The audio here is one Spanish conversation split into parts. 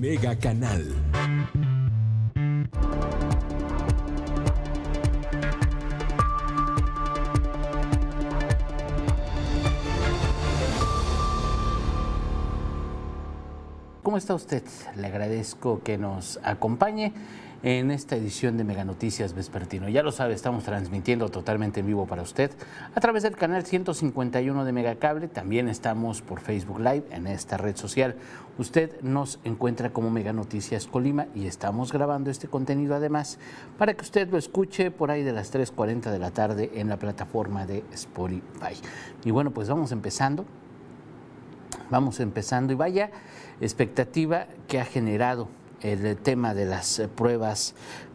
Mega Canal. ¿Cómo está usted? Le agradezco que nos acompañe en esta edición de Mega Noticias Vespertino. Ya lo sabe, estamos transmitiendo totalmente en vivo para usted a través del canal 151 de Megacable. También estamos por Facebook Live en esta red social. Usted nos encuentra como Mega Noticias Colima y estamos grabando este contenido además para que usted lo escuche por ahí de las 3.40 de la tarde en la plataforma de Spotify. Y bueno, pues vamos empezando. Vamos empezando y vaya expectativa que ha generado el tema de las pruebas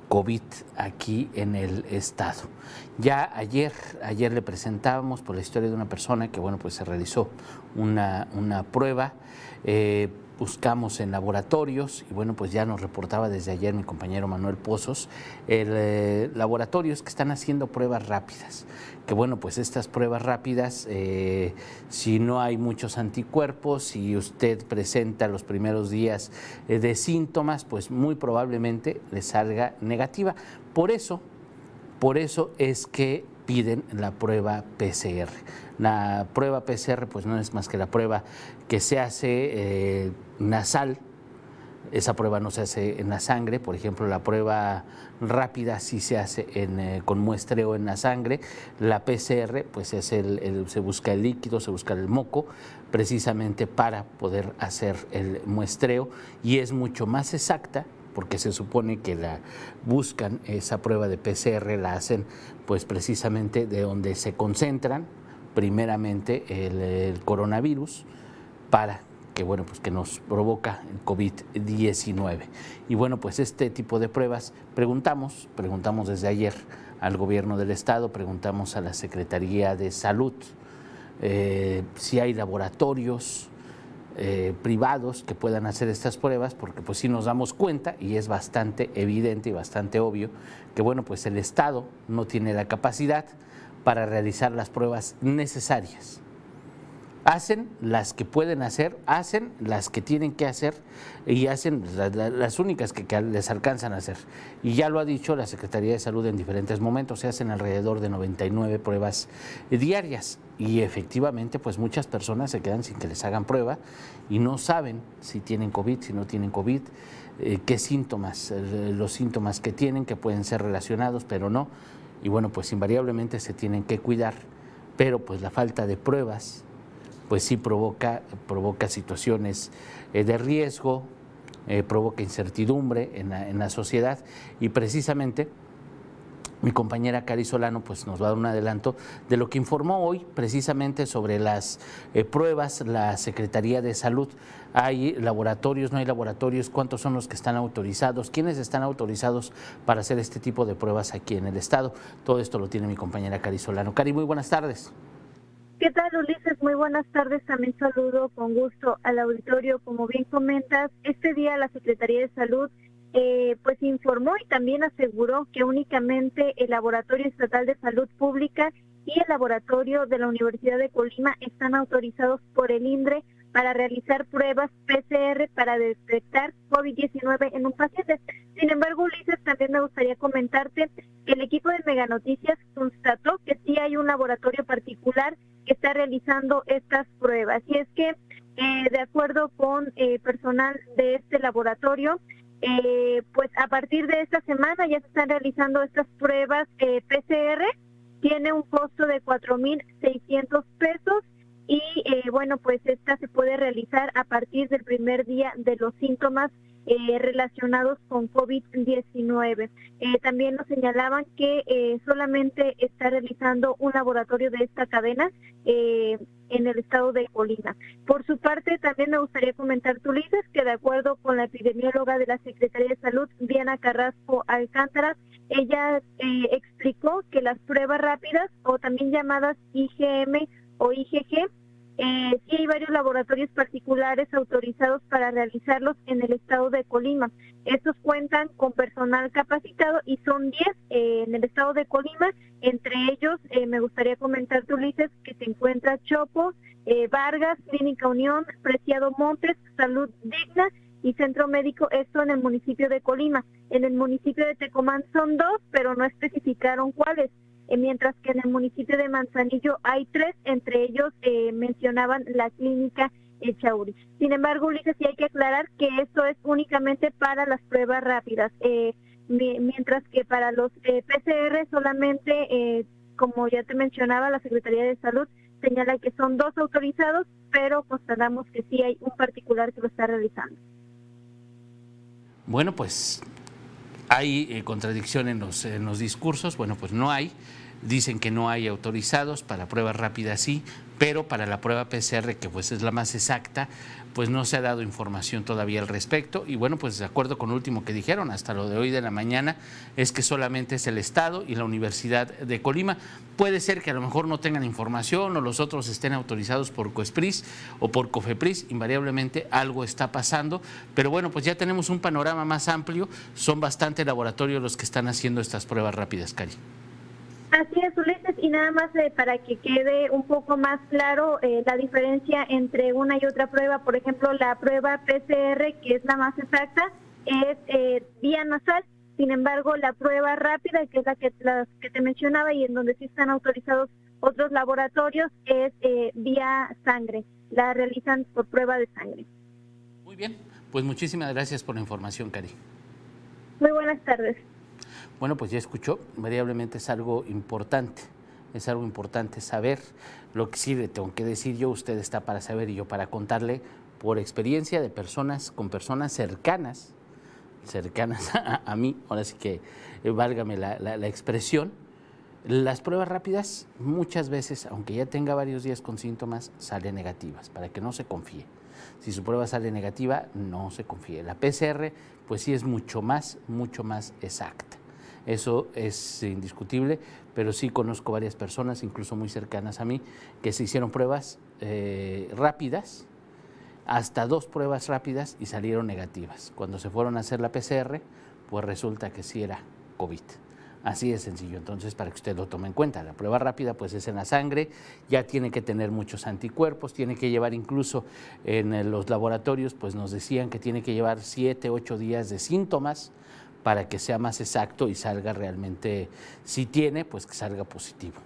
COVID aquí en el estado. Ya ayer, ayer le presentábamos por la historia de una persona que bueno, pues se realizó una, una prueba. Eh, buscamos en laboratorios y bueno, pues ya nos reportaba desde ayer mi compañero Manuel Pozos, el, eh, laboratorios que están haciendo pruebas rápidas, que bueno, pues estas pruebas rápidas, eh, si no hay muchos anticuerpos, si usted presenta los primeros días de síntomas, pues muy probablemente le salga negativa. Por eso, por eso es que piden la prueba PCR. La prueba PCR pues no es más que la prueba que se hace eh, nasal. Esa prueba no se hace en la sangre, por ejemplo, la prueba rápida sí se hace eh, con muestreo en la sangre. La PCR, pues se busca el líquido, se busca el moco, precisamente para poder hacer el muestreo y es mucho más exacta porque se supone que la buscan esa prueba de PCR la hacen pues precisamente de donde se concentran primeramente el, coronavirus para que bueno pues que nos provoca el COVID-19. Y bueno, pues este tipo de pruebas preguntamos, preguntamos desde ayer al gobierno del estado, preguntamos a la Secretaría de Salud eh, si hay laboratorios eh, privados que puedan hacer estas pruebas, porque pues sí nos damos cuenta y es bastante evidente y bastante obvio que bueno, pues el Estado no tiene la capacidad para realizar las pruebas necesarias hacen las que pueden hacer, hacen las que tienen que hacer y hacen las únicas que, les alcanzan a hacer. Y ya lo ha dicho la Secretaría de Salud en diferentes momentos, se hacen alrededor de 99 pruebas diarias y efectivamente pues muchas personas se quedan sin que les hagan prueba y no saben si tienen COVID, si no tienen COVID, eh, qué síntomas, eh, los síntomas que tienen que pueden ser relacionados, pero no. Y bueno, pues invariablemente se tienen que cuidar, pero pues la falta de pruebas pues sí provoca, provoca situaciones eh, de riesgo, eh, provoca incertidumbre en la, en la, sociedad y precisamente mi compañera Cari Solano pues nos va a dar un adelanto de lo que informó hoy precisamente sobre las eh, pruebas la Secretaría de Salud. ¿Hay laboratorios, no hay laboratorios? ¿Cuántos son los que están autorizados? ¿Quiénes están autorizados para hacer este tipo de pruebas aquí en el Estado? Todo esto lo tiene mi compañera Cari Solano. Cari, muy buenas tardes. ¿Qué tal, Ulises? Muy buenas tardes. También saludo con gusto al auditorio. Como bien comentas, este día la Secretaría de Salud eh, pues informó y también aseguró que únicamente el Laboratorio Estatal de Salud Pública y el Laboratorio de la Universidad de Colima están autorizados por el INDRE para realizar pruebas PCR para detectar COVID-19 en un paciente. Sin embargo, Ulises, también me gustaría comentarte que el equipo de Mega Noticias constató que sí hay un laboratorio particular que está realizando estas pruebas. Y es que, eh, de acuerdo con eh, personal de este laboratorio, eh, pues a partir de esta semana ya se están realizando estas pruebas PCR. Tiene un costo de 4.600 pesos y bueno, pues esta se puede realizar a partir del primer día de los síntomas eh, relacionados con COVID-19. Eh, también nos señalaban que eh, solamente está realizando un laboratorio de esta cadena en el estado de Colima. Por su parte, también me gustaría comentar, Tulises, que de acuerdo con la epidemióloga de la Secretaría de Salud, Diana Carrasco Alcántara, ella explicó que las pruebas rápidas o también llamadas IgM o IgG eh, sí hay varios laboratorios particulares autorizados para realizarlos en el estado de Colima. Estos cuentan con personal capacitado y son 10 eh, en el estado de Colima. Entre ellos, eh, me gustaría comentar, Ulises, que se encuentra Chopo, Vargas, Clínica Unión, Preciado Montes, Salud Digna y centro médico, esto en el municipio de Colima. En el municipio de Tecomán son dos, pero no especificaron cuáles. Eh, mientras que en el municipio de Manzanillo hay tres, entre ellos eh, mencionaban la clínica Echauri. Sin embargo, Ulises, sí hay que aclarar que esto es únicamente para las pruebas rápidas, eh, mientras que para los PCR solamente, como ya te mencionaba, la Secretaría de Salud señala que son dos autorizados, pero constatamos que sí hay un particular que lo está realizando. Bueno, pues hay eh, contradicción en los, en los discursos, bueno, pues no hay. Dicen que no hay autorizados, para pruebas rápidas sí, pero para la prueba PCR, que pues es la más exacta, pues no se ha dado información todavía al respecto. Y bueno, pues de acuerdo con lo último que dijeron, hasta lo de hoy de la mañana, es que solamente es el Estado y la Universidad de Colima. Puede ser que a lo mejor no tengan información o los otros estén autorizados por COESPRIS o por COFEPRIS, invariablemente algo está pasando, pero bueno, pues ya tenemos un panorama más amplio, son bastante laboratorios los que están haciendo estas pruebas rápidas, Cari. Así es, Ulises, y nada más eh, para que quede un poco más claro eh, la diferencia entre una y otra prueba, por ejemplo, la prueba PCR, que es la más exacta, es eh, vía nasal, sin embargo, la prueba rápida, que es la que, que te mencionaba y en donde sí están autorizados otros laboratorios, es vía sangre, la realizan por prueba de sangre. Muy bien, pues muchísimas gracias por la información, Cari. Muy buenas tardes. Bueno, pues ya escuchó, variablemente es algo importante, es algo importante saber. Lo que sí le tengo que decir yo, usted está para saber y yo para contarle por experiencia de personas, con personas cercanas, cercanas a, mí, ahora sí que eh, válgame la, la expresión, las pruebas rápidas muchas veces, aunque ya tenga varios días con síntomas, salen negativas, para que no se confíe. Si su prueba sale negativa, no se confíe. La PCR, pues sí es mucho más, mucho más exacta. Eso es indiscutible, pero sí conozco varias personas, incluso muy cercanas a mí, que se hicieron pruebas eh, rápidas, hasta dos pruebas rápidas y salieron negativas. Cuando se fueron a hacer la PCR, pues resulta que sí era COVID. Así de sencillo, entonces para que usted lo tome en cuenta. La prueba rápida pues es en la sangre, ya tiene que tener muchos anticuerpos, tiene que llevar incluso en los laboratorios, pues nos decían que tiene que llevar siete, ocho días de síntomas para que sea más exacto y salga realmente, si tiene, pues que salga positivo.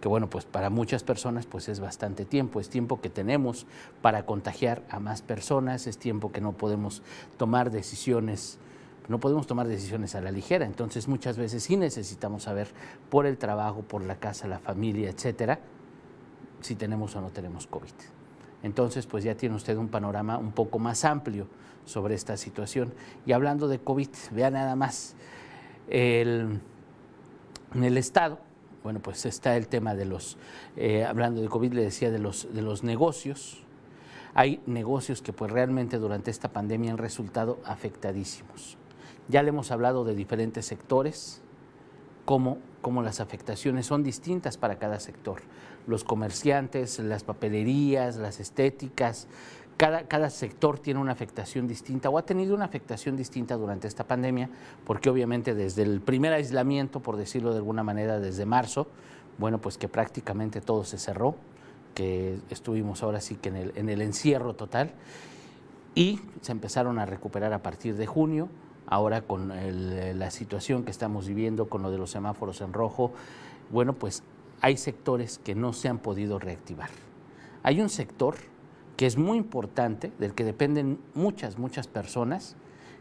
Que bueno, pues para muchas personas pues es bastante tiempo, es tiempo que tenemos para contagiar a más personas, es tiempo que no podemos tomar decisiones no podemos tomar decisiones a la ligera, entonces muchas veces sí necesitamos saber por el trabajo, por la casa, la familia, etcétera, si tenemos o no tenemos COVID. Entonces, pues ya tiene usted un panorama un poco más amplio sobre esta situación. Y hablando de COVID, vea nada más, en el Estado, bueno, pues está el tema de los, eh, hablando de COVID, le decía de los, de los negocios. Hay negocios que pues realmente durante esta pandemia han resultado afectadísimos. Ya le hemos hablado de diferentes sectores, cómo, cómo las afectaciones son distintas para cada sector. Los comerciantes, las papelerías, las estéticas, cada, sector tiene una afectación distinta o ha tenido una afectación distinta durante esta pandemia, porque obviamente desde el primer aislamiento, por decirlo de alguna manera, desde marzo, bueno, pues que prácticamente todo se cerró, que estuvimos ahora sí que en el, en el encierro total, y se empezaron a recuperar a partir de junio, ahora con la situación que estamos viviendo, con lo de los semáforos en rojo, bueno, pues hay sectores que no se han podido reactivar. Hay un sector que es muy importante, del que dependen muchas, muchas personas,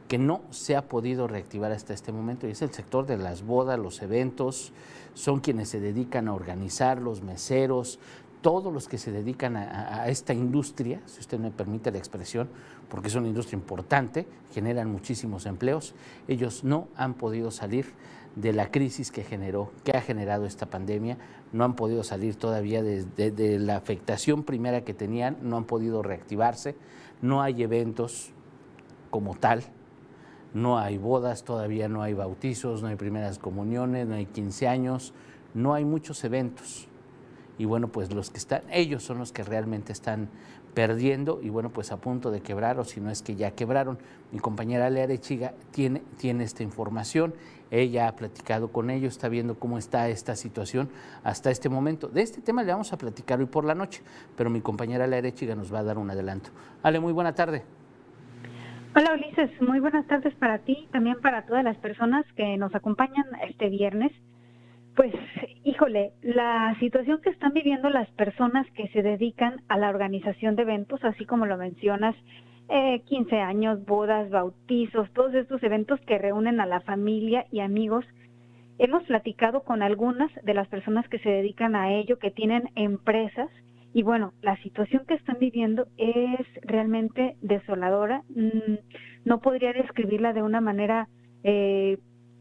que no se ha podido reactivar hasta este momento, y es el sector de las bodas, los eventos, son quienes se dedican a organizar, los meseros, todos los que se dedican a, esta industria, si usted me permite la expresión, porque es una industria importante, generan muchísimos empleos, ellos no han podido salir de la crisis que generó, que ha generado esta pandemia, no han podido salir todavía de, la afectación primera que tenían, no han podido reactivarse, no hay eventos como tal, no hay bodas, todavía no hay bautizos, no hay primeras comuniones, no hay 15 años, no hay muchos eventos. Y bueno, pues los que están, ellos son los que realmente están perdiendo y bueno, pues a punto de quebrar o si no es que ya quebraron. Mi compañera Lea Chiga tiene, tiene esta información ella ha platicado con ellos, está viendo cómo está esta situación hasta este momento. De este tema le vamos a platicar hoy por la noche, pero mi compañera Ale Arechiga nos va a dar un adelanto. Ale, muy buena tarde. Hola Ulises, muy buenas tardes para ti y también para todas las personas que nos acompañan este viernes. Pues, híjole, la situación que están viviendo las personas que se dedican a la organización de eventos, así como lo mencionas, eh, 15 años, bodas, bautizos, todos estos eventos que reúnen a la familia y amigos, hemos platicado con algunas de las personas que se dedican a ello, que tienen empresas, y bueno, la situación que están viviendo es realmente desoladora. Mm, no podría describirla de una manera eh,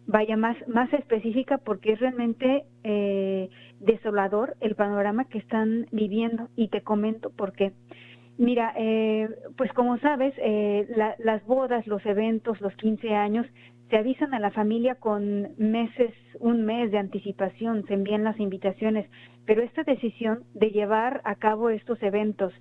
vaya más, más específica porque es realmente eh, desolador el panorama que están viviendo y te comento por qué. Mira, eh, pues como sabes, eh, las bodas, los eventos, los 15 años, se avisan a la familia con meses, un mes de anticipación, se envían las invitaciones, pero esta decisión de llevar a cabo estos eventos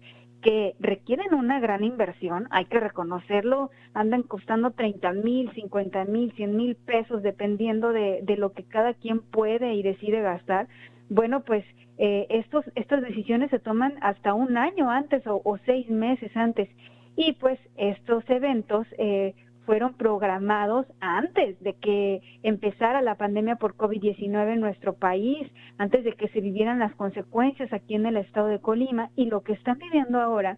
que requieren una gran inversión, hay que reconocerlo, andan costando 30 mil, 50 mil, 100 mil pesos, dependiendo de, de, lo que cada quien puede y decide gastar. Bueno, pues eh, estos, estas decisiones se toman hasta un año antes o, o seis meses antes. Y pues estos eventos eh, fueron programados antes de que empezara la pandemia por COVID-19 en nuestro país, antes de que se vivieran las consecuencias aquí en el estado de Colima y lo que están viviendo ahora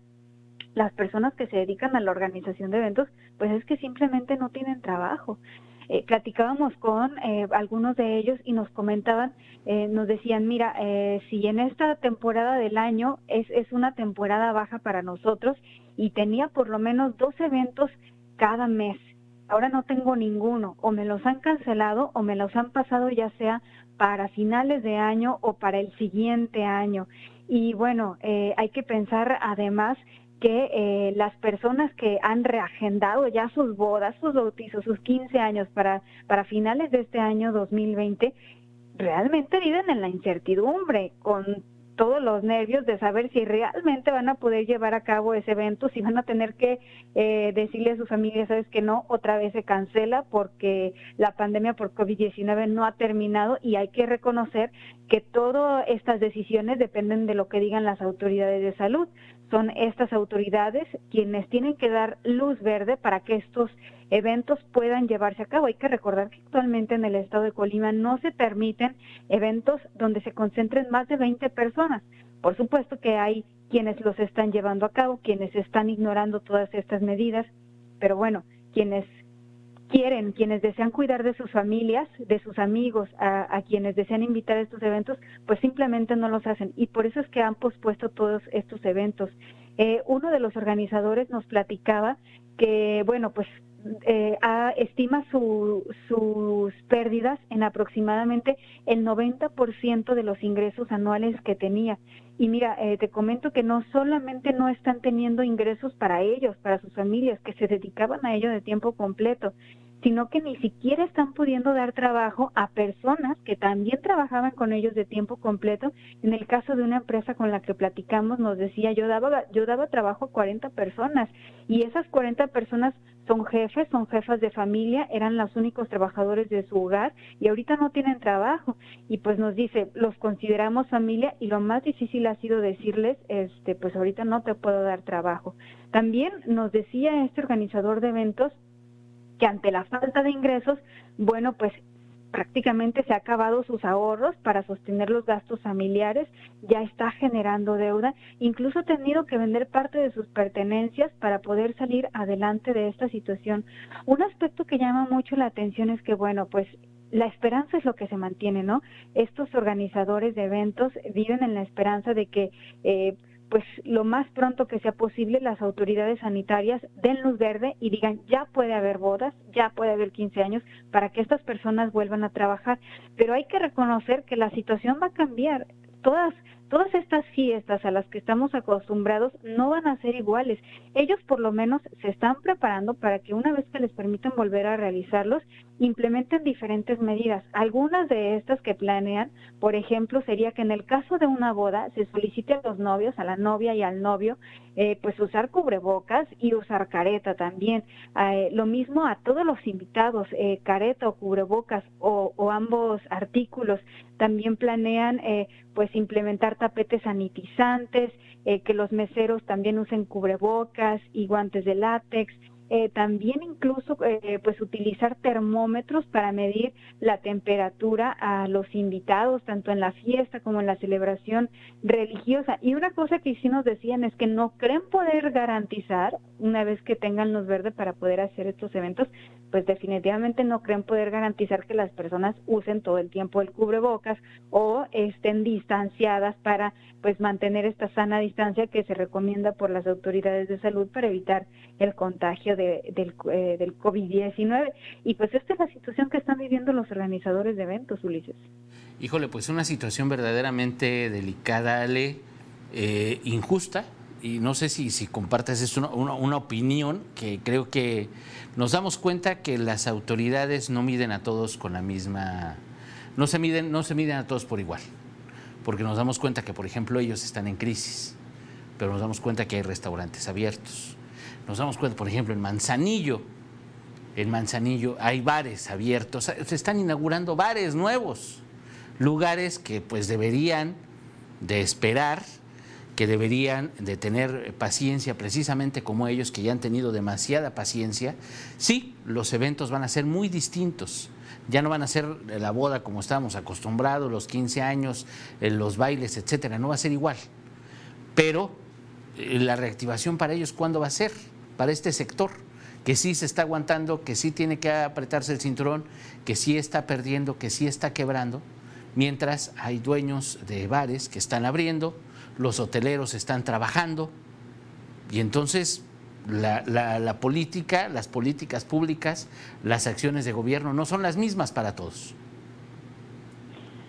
las personas que se dedican a la organización de eventos, pues es que simplemente no tienen trabajo. Eh, platicábamos con eh, algunos de ellos y nos comentaban, eh, nos decían, mira, eh, si en esta temporada del año es, es una temporada baja para nosotros y tenía por lo menos dos eventos cada mes. Ahora no tengo ninguno, o me los han cancelado o me los han pasado ya sea para finales de año o para el siguiente año. Y bueno, eh, hay que pensar además que eh, las personas que han reagendado ya sus bodas, sus bautizos, sus 15 años para, para finales de este año 2020, realmente viven en la incertidumbre, con todos los nervios de saber si realmente van a poder llevar a cabo ese evento, si van a tener que eh, decirle a su familia, sabes que no, otra vez se cancela porque la pandemia por COVID-19 no ha terminado y hay que reconocer que todas estas decisiones dependen de lo que digan las autoridades de salud. Son estas autoridades quienes tienen que dar luz verde para que estos eventos puedan llevarse a cabo. Hay que recordar que actualmente en el estado de Colima no se permiten eventos donde se concentren más de 20 personas. Por supuesto que hay quienes los están llevando a cabo, quienes están ignorando todas estas medidas, pero bueno, quienes quieren, quienes desean cuidar de sus familias, de sus amigos, a, quienes desean invitar a estos eventos, pues simplemente no los hacen. Y por eso es que han pospuesto todos estos eventos. Eh, uno de los organizadores nos platicaba que, bueno, pues eh, estima su, sus pérdidas en aproximadamente el 90% de los ingresos anuales que tenía. Y mira, eh, te comento que no solamente no están teniendo ingresos para ellos, para sus familias, que se dedicaban a ello de tiempo completo, sino que ni siquiera están pudiendo dar trabajo a personas que también trabajaban con ellos de tiempo completo. En el caso de una empresa con la que platicamos, nos decía, yo daba, yo daba trabajo a 40 personas y esas 40 personas son jefes, son jefas de familia, eran los únicos trabajadores de su hogar y ahorita no tienen trabajo. Y pues nos dice, los consideramos familia y lo más difícil ha sido decirles, este, pues ahorita no te puedo dar trabajo. También nos decía este organizador de eventos que ante la falta de ingresos, bueno, pues prácticamente se ha acabado sus ahorros para sostener los gastos familiares, ya está generando deuda, incluso ha tenido que vender parte de sus pertenencias para poder salir adelante de esta situación. Un aspecto que llama mucho la atención es que, bueno, pues la esperanza es lo que se mantiene, ¿no? Estos organizadores de eventos viven en la esperanza de que eh, pues lo más pronto que sea posible las autoridades sanitarias den luz verde y digan ya puede haber bodas, ya puede haber 15 años para que estas personas vuelvan a trabajar. Pero hay que reconocer que la situación va a cambiar. Todas todas estas fiestas a las que estamos acostumbrados no van a ser iguales. Ellos por lo menos se están preparando para que una vez que les permitan volver a realizarlos, implementen diferentes medidas. Algunas de estas que planean, por ejemplo, sería que en el caso de una boda se solicite a los novios, a la novia y al novio, eh, pues usar cubrebocas y usar careta también. Eh, lo mismo a todos los invitados, eh, careta o cubrebocas o, o, ambos artículos. También planean eh, pues implementar tapetes sanitizantes, eh, que los meseros también usen cubrebocas y guantes de látex eh, también incluso eh, pues utilizar termómetros para medir la temperatura a los invitados, tanto en la fiesta como en la celebración religiosa. Y una cosa que sí nos decían es que no creen poder garantizar, una vez que tengan luz verde para poder hacer estos eventos, pues definitivamente no creen poder garantizar que las personas usen todo el tiempo el cubrebocas o estén distanciadas para pues mantener esta sana distancia que se recomienda por las autoridades de salud para evitar el contagio de, del, eh, del COVID-19. Y pues esta es la situación que están viviendo los organizadores de eventos, Ulises. Híjole, pues una situación verdaderamente delicada, Ale, eh, injusta, y no sé si, si compartes es una, una, opinión que creo que nos damos cuenta que las autoridades no miden a todos con la misma, no se miden, no se miden a todos por igual, porque nos damos cuenta que, por ejemplo, ellos están en crisis, pero nos damos cuenta que hay restaurantes abiertos. Nos damos cuenta, por ejemplo, en Manzanillo, en Manzanillo hay bares abiertos, se están inaugurando bares nuevos, lugares que pues deberían de esperar que deberían de tener paciencia precisamente como ellos que ya han tenido demasiada paciencia, sí, los eventos van a ser muy distintos. Ya no van a ser la boda como estábamos acostumbrados, los 15 años, eh, los bailes, etcétera, no va a ser igual. Pero eh, la reactivación para ellos, ¿cuándo va a ser? Para este sector, que sí se está aguantando, que sí tiene que apretarse el cinturón, que sí está perdiendo, que sí está quebrando, mientras hay dueños de bares que están abriendo, los hoteleros están trabajando y entonces la, política, las políticas públicas, las acciones de gobierno no son las mismas para todos.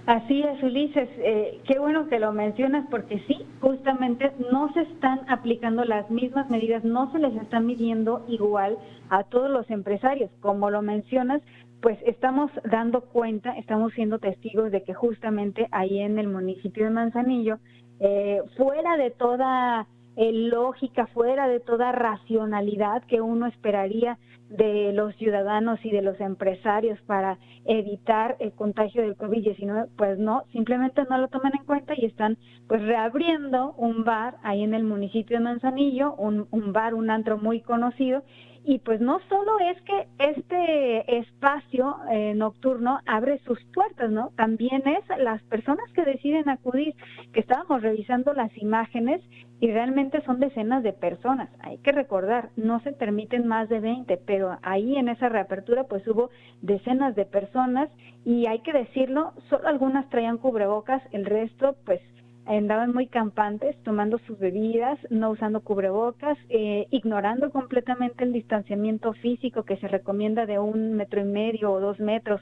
Así es, Ulises. Eh, qué bueno que lo mencionas porque sí, justamente no se están aplicando las mismas medidas, no se les está midiendo igual a todos los empresarios. Como lo mencionas, pues estamos dando cuenta, estamos siendo testigos de que justamente ahí en el municipio de Manzanillo eh, fuera de toda eh, lógica, fuera de toda racionalidad que uno esperaría de los ciudadanos y de los empresarios para evitar el contagio del COVID-19, pues no, simplemente no lo toman en cuenta y están pues reabriendo un bar ahí en el municipio de Manzanillo, un, un bar, un antro muy conocido y pues no solo es que este espacio eh, nocturno abre sus puertas, ¿no? También es las personas que deciden acudir, que estábamos revisando las imágenes y realmente son decenas de personas. Hay que recordar, no se permiten más de 20, pero ahí en esa reapertura pues hubo decenas de personas y hay que decirlo, solo algunas traían cubrebocas, el resto pues andaban muy campantes, tomando sus bebidas, no usando cubrebocas, eh, ignorando completamente el distanciamiento físico que se recomienda de un metro y medio o dos metros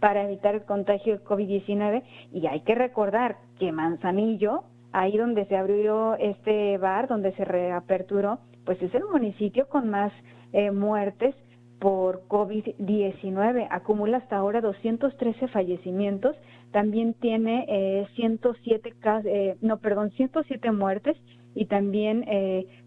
para evitar el contagio de COVID-19. Y hay que recordar que Manzanillo, ahí donde se abrió este bar, donde se reaperturó, pues es el municipio con más eh, muertes por COVID-19. Acumula hasta ahora 213 fallecimientos. También tiene eh, 107 eh, no, perdón, 107 muertes y también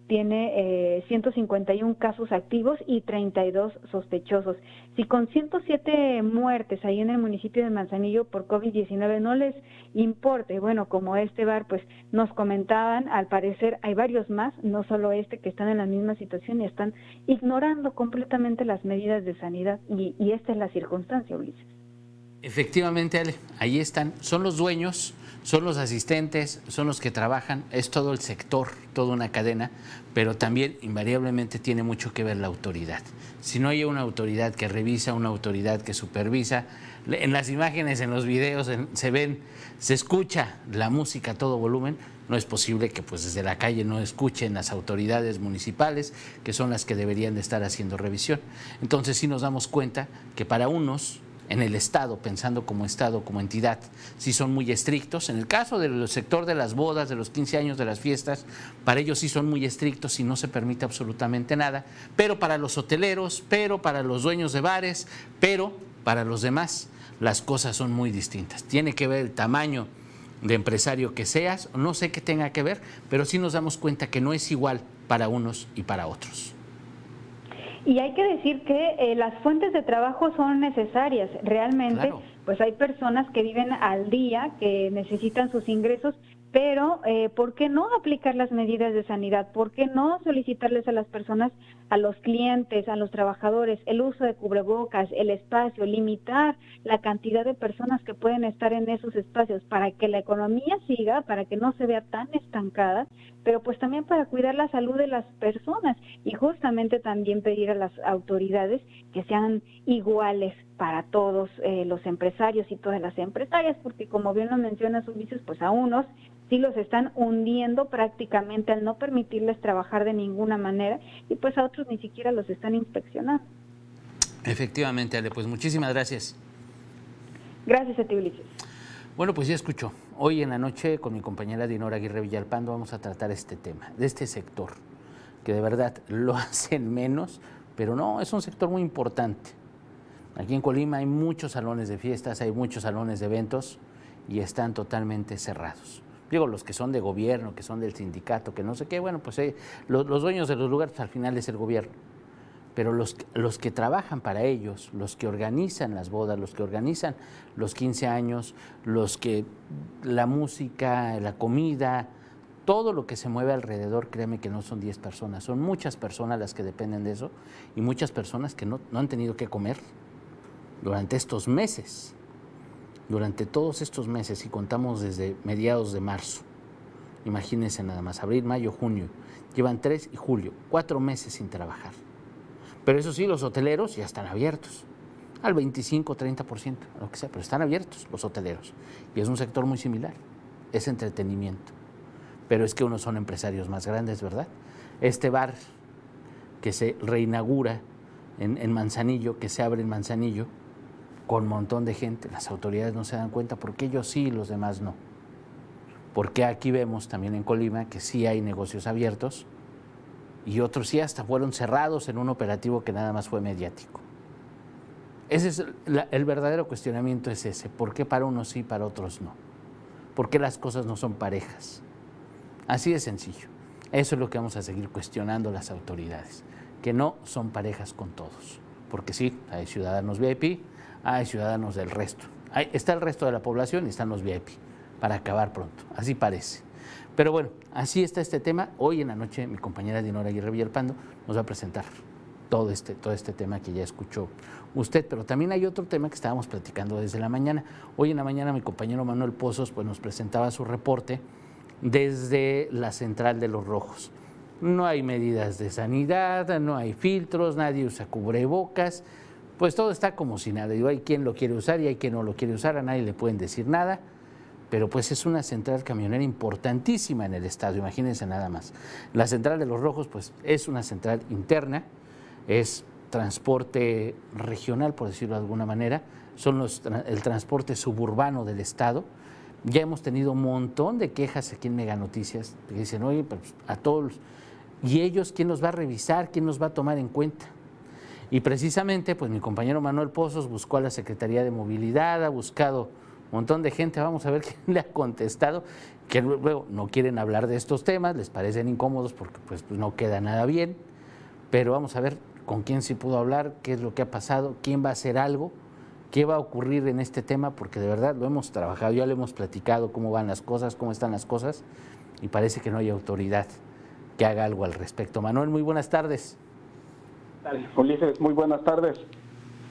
tiene 151 eh, casos activos y 32 sospechosos. Si con 107 muertes ahí en el municipio de Manzanillo por COVID-19 no les importa, bueno, como este bar, pues nos comentaban, al parecer hay varios más, no solo este, que están en la misma situación y están ignorando completamente las medidas de sanidad y esta es la circunstancia, Ulises. Efectivamente, Ale, ahí están, son los dueños son los asistentes, son los que trabajan, es todo el sector, toda una cadena, pero también invariablemente tiene mucho que ver la autoridad. Si no hay una autoridad que revisa, una autoridad que supervisa, en las imágenes, en los videos se ven, se escucha la música a todo volumen, no es posible que pues desde la calle no escuchen las autoridades municipales, que son las que deberían de estar haciendo revisión. Entonces sí nos damos cuenta que para unos en el Estado, pensando como Estado, como entidad, sí son muy estrictos. En el caso del sector de las bodas, de los 15 años, de las fiestas, para ellos sí son muy estrictos y no se permite absolutamente nada. Pero para los hoteleros, pero para los dueños de bares, pero para los demás, las cosas son muy distintas. Tiene que ver el tamaño de empresario que seas, no sé qué tenga que ver, pero sí nos damos cuenta que no es igual para unos y para otros. Y hay que decir que eh, las fuentes de trabajo son necesarias. Realmente, pues hay personas que viven al día, que necesitan sus ingresos, pero eh, ¿por qué no aplicar las medidas de sanidad? ¿Por qué no solicitarles a las personas, a los clientes, a los trabajadores, el uso de cubrebocas, el espacio, limitar la cantidad de personas que pueden estar en esos espacios para que la economía siga, para que no se vea tan estancada, pero pues también para cuidar la salud de las personas y justamente también pedir a las autoridades que sean iguales para todos eh, los empresarios y todas las empresarias, porque como bien lo menciona Ulises, pues a unos sí los están hundiendo prácticamente al no permitirles trabajar de ninguna manera y pues a otros ni siquiera los están inspeccionando. Efectivamente, Ale, pues muchísimas gracias. Gracias a ti, Ulises. Bueno, pues ya escuchó. Hoy en la noche con mi compañera Dinora Aguirre Villalpando vamos a tratar este tema, de este sector, que de verdad lo hacen menos, pero no, es un sector muy importante. Aquí en Colima hay muchos salones de fiestas, hay muchos salones de eventos y están totalmente cerrados. Digo, los que son de gobierno, que son del sindicato, que no sé qué, bueno, pues eh, los, dueños de los lugares al final es el gobierno. Pero los, los que trabajan para ellos, los que organizan las bodas, los que organizan los 15 años, los que la música, la comida, todo lo que se mueve alrededor, créeme que no son 10 personas, son muchas personas las que dependen de eso y muchas personas que no, no han tenido que comer durante estos meses durante todos estos meses, y contamos desde mediados de marzo, imagínense nada más, abril, mayo, junio, llevan tres y julio, cuatro meses sin trabajar. Pero eso sí, los hoteleros ya están abiertos, al 25, 30%, lo que sea, pero están abiertos los hoteleros. Y es un sector muy similar, es entretenimiento. Pero es que unos son empresarios más grandes, ¿verdad? Este bar que se reinaugura en, en Manzanillo, que se abre en Manzanillo, con un montón de gente. Las autoridades no se dan cuenta porque ellos sí y los demás no. Porque aquí vemos también en Colima que sí hay negocios abiertos y otros sí hasta fueron cerrados en un operativo que nada más fue mediático. Ese es el verdadero cuestionamiento es ese, ¿por qué para unos sí y para otros no? ¿Por qué las cosas no son parejas? Así de sencillo. Eso es lo que vamos a seguir cuestionando las autoridades, que no son parejas con todos. Porque sí, hay ciudadanos VIP, hay ciudadanos del resto. está el resto de la población y están los VIP para acabar pronto, así parece. Pero bueno, así está este tema. Hoy en la noche mi compañera Dinora Aguirre Villalpando nos va a presentar todo este, todo este tema que ya escuchó usted, pero también hay otro tema que estábamos platicando desde la mañana. Hoy en la mañana mi compañero Manuel Pozos pues, nos presentaba su reporte desde la central de los rojos. No hay medidas de sanidad, no hay filtros, nadie usa cubrebocas pues todo está como si nada. hay quien lo quiere usar y hay quien no lo quiere usar, a nadie le pueden decir nada, pero pues es una central camionera importantísima en el estado, imagínense nada más. La central de los Rojos, pues es una central interna, es transporte regional, por decirlo de alguna manera, son los, el transporte suburbano del estado. Ya hemos tenido un montón de quejas aquí en Mega Noticias, que dicen, oye, pues a todos, ¿y ellos quién nos va a revisar, quién nos va a tomar en cuenta? Y precisamente, pues mi compañero Manuel Pozos buscó a la Secretaría de Movilidad, ha buscado un montón de gente, vamos a ver quién le ha contestado, que luego no quieren hablar de estos temas, les parecen incómodos porque pues, pues, no queda nada bien, pero vamos a ver con quién sí pudo hablar, qué es lo que ha pasado, quién va a hacer algo, qué va a ocurrir en este tema, porque de verdad lo hemos trabajado, ya lo hemos platicado, cómo van las cosas, cómo están las cosas, y parece que no hay autoridad que haga algo al respecto. Manuel, muy buenas tardes. Ulises, muy buenas tardes.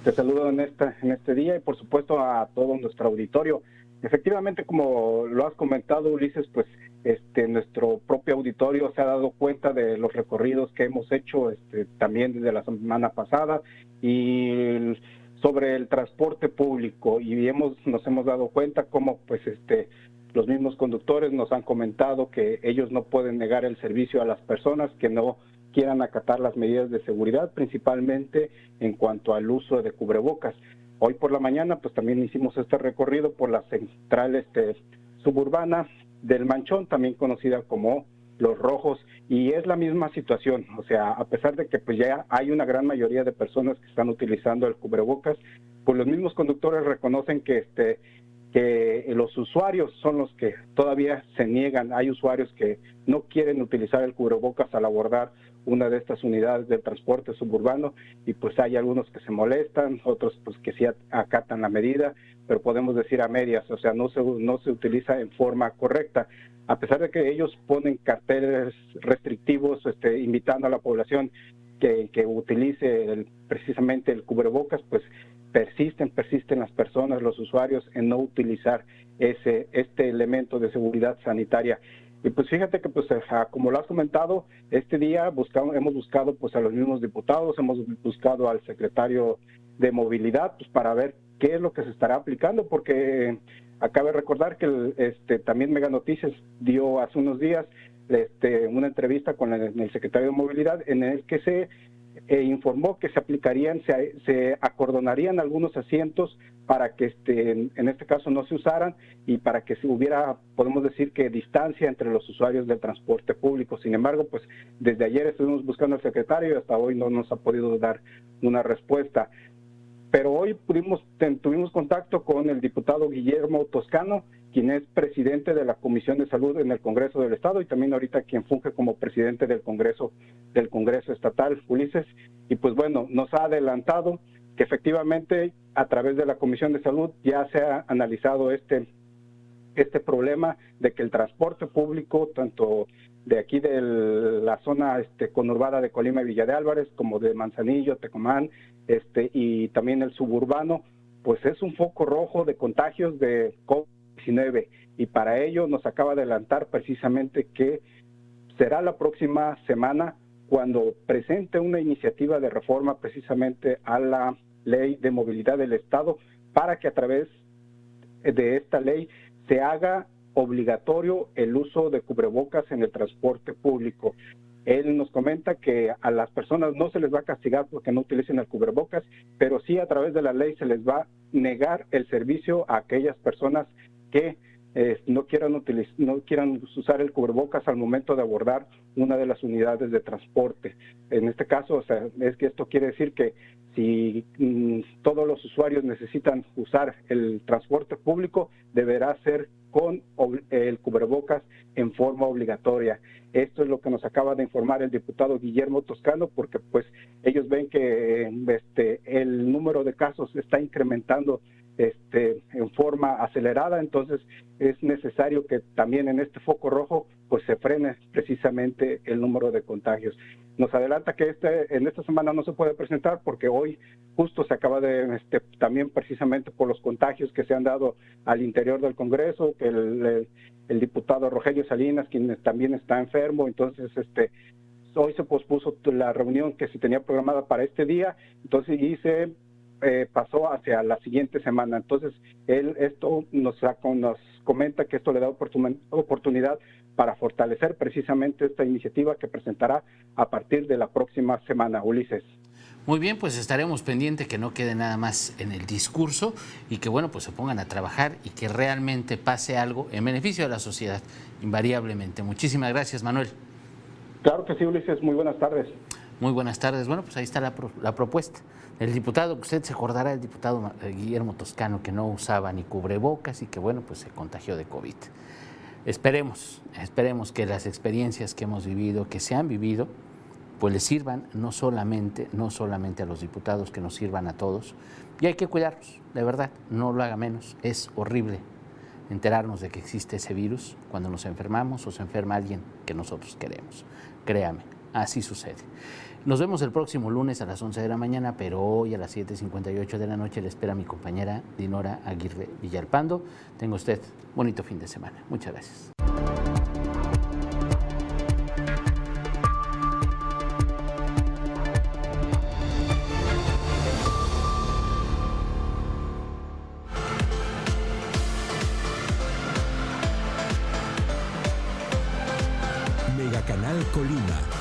Te saludo en este, en este día y por supuesto a todo nuestro auditorio. Efectivamente, como lo has comentado, Ulises, pues este, nuestro propio auditorio se ha dado cuenta de los recorridos que hemos hecho este, también desde la semana pasada y sobre el transporte público y hemos nos hemos dado cuenta cómo pues este los mismos conductores nos han comentado que ellos no pueden negar el servicio a las personas que no quieran acatar las medidas de seguridad, principalmente en cuanto al uso de cubrebocas. Hoy por la mañana, pues también hicimos este recorrido por la central este, suburbana del Manchón, también conocida como Los Rojos, y es la misma situación. O sea, a pesar de que pues ya hay una gran mayoría de personas que están utilizando el cubrebocas, pues los mismos conductores reconocen que este que los usuarios son los que todavía se niegan. Hay usuarios que no quieren utilizar el cubrebocas al abordar una de estas unidades del transporte suburbano y pues hay algunos que se molestan, otros pues que sí acatan la medida, pero podemos decir a medias, o sea, no se, no se utiliza en forma correcta. A pesar de que ellos ponen carteles restrictivos este, invitando a la población que, que utilice precisamente el cubrebocas, pues persisten, persisten las personas, los usuarios en no utilizar ese, este elemento de seguridad sanitaria. Y pues fíjate que pues como lo has comentado, este día buscamos, hemos buscado pues a los mismos diputados, hemos buscado al secretario de movilidad pues para ver qué es lo que se estará aplicando, porque acabe de recordar que este también Mega Noticias dio hace unos días este, una entrevista con el secretario de movilidad en el que se e informó que se aplicarían, se, acordonarían algunos asientos para que este, en, este caso no se usaran y para que se hubiera, podemos decir que distancia entre los usuarios del transporte público. Sin embargo, pues desde ayer estuvimos buscando al secretario y hasta hoy no nos ha podido dar una respuesta. Pero hoy pudimos, tuvimos contacto con el diputado Guillermo Toscano, quien es presidente de la Comisión de Salud en el Congreso del Estado y también ahorita quien funge como presidente del Congreso del Congreso Estatal, Ulises. Y pues bueno, nos ha adelantado que efectivamente a través de la Comisión de Salud ya se ha analizado este este problema de que el transporte público, tanto de aquí de la zona este, conurbada de Colima y Villa de Álvarez, como de Manzanillo, Tecomán, este, y también el suburbano, pues es un foco rojo de contagios de COVID y para ello nos acaba de adelantar precisamente que será la próxima semana cuando presente una iniciativa de reforma precisamente a la ley de movilidad del Estado para que a través de esta ley se haga obligatorio el uso de cubrebocas en el transporte público. Él nos comenta que a las personas no se les va a castigar porque no utilicen el cubrebocas, pero sí a través de la ley se les va a negar el servicio a aquellas personas que eh, no, quieran no quieran usar el cubrebocas al momento de abordar una de las unidades de transporte. En este caso, o sea, es que esto quiere decir que si mm, todos los usuarios necesitan usar el transporte público, deberá ser con el cubrebocas en forma obligatoria. Esto es lo que nos acaba de informar el diputado Guillermo Toscano, porque pues ellos ven que este, el número de casos está incrementando este, en forma acelerada, entonces es necesario que también en este foco rojo pues se frene precisamente el número de contagios. Nos adelanta que este, en esta semana no se puede presentar porque hoy justo se acaba de, este, también precisamente por los contagios que se han dado al interior del Congreso, que el, diputado Rogelio Salinas, quien también está enfermo, entonces este, hoy se pospuso la reunión que se tenía programada para este día, entonces y eh, pasó hacia la siguiente semana. Entonces, él esto nos, nos comenta que esto le da oportunidad para fortalecer precisamente esta iniciativa que presentará a partir de la próxima semana. Ulises. Muy bien, pues estaremos pendientes que no quede nada más en el discurso y que bueno, pues se pongan a trabajar y que realmente pase algo en beneficio de la sociedad, invariablemente. Muchísimas gracias, Manuel. Claro que sí, Ulises. Muy buenas tardes. Muy buenas tardes. Bueno, pues ahí está la, la propuesta. El diputado, usted se acordará, el diputado eh, Guillermo Toscano, que no usaba ni cubrebocas y que, bueno, pues se contagió de COVID. Esperemos, esperemos que las experiencias que hemos vivido, que se han vivido, pues les sirvan no solamente, no solamente a los diputados, que nos sirvan a todos. Y hay que cuidarnos, de verdad, no lo haga menos. Es horrible enterarnos de que existe ese virus cuando nos enfermamos o se enferma alguien que nosotros queremos. Créame, así sucede. Nos vemos el próximo lunes a las 11 de la mañana, pero hoy a las 7.58 de la noche le espera mi compañera Dinora Aguirre Villalpando. Tenga usted bonito fin de semana. Muchas gracias. Mega Canal Colima